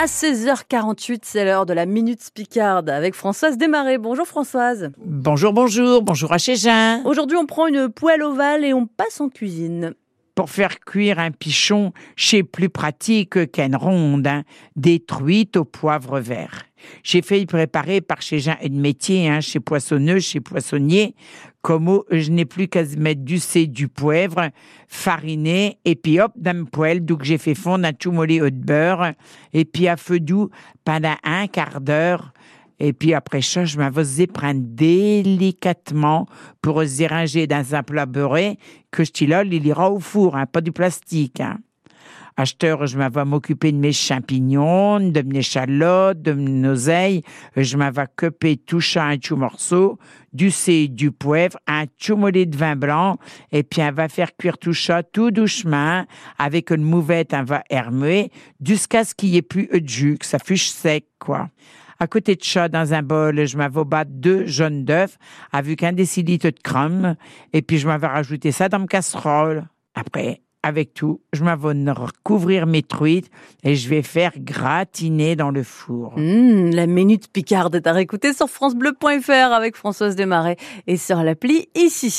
À 16h48, c'est l'heure de la Minute Spicarde avec Françoise Desmarais. Bonjour Françoise. Bonjour, bonjour, bonjour à Chégin. Aujourd'hui, on prend une poêle ovale et on passe en cuisine. Pour faire cuire un pichon, c'est plus pratique qu'une ronde, hein, détruite au poivre vert. J'ai fait y préparer par chez Jean et métier, hein, chez poissonneux, chez poissonnier. Comme je n'ai plus qu'à mettre du C, du poivre, fariné, et puis hop, dans le poêle, donc j'ai fait fondre un choumolet de beurre, et puis à feu doux pendant un quart d'heure. Et puis après ça, je m'avais prendre délicatement pour zéranger dans un plat beurré que je là, il ira au four, hein, pas du plastique. Hein. Acheteur, je m'avais m'occuper de mes champignons, de mes échalotes, de mes oseilles. Je m'avais coupé tout ça un tout morceau, du C, du poivre, un tout mollet de vin blanc, et puis on va faire cuire tout ça tout doucement, avec une mouvette, on va hermer, jusqu'à ce qu'il y ait plus de jus, que ça fiche sec, quoi. À côté de ça, dans un bol, je m'avais battre deux jaunes d'œufs avec un décilitre de crème, et puis je m'avais rajouté ça dans ma casserole. Après, avec tout, je m'avais recouvrir mes truites et je vais faire gratiner dans le four. Mmh, la minute picarde est à réécouter sur francebleu.fr avec Françoise Desmarais et sur l'appli ici.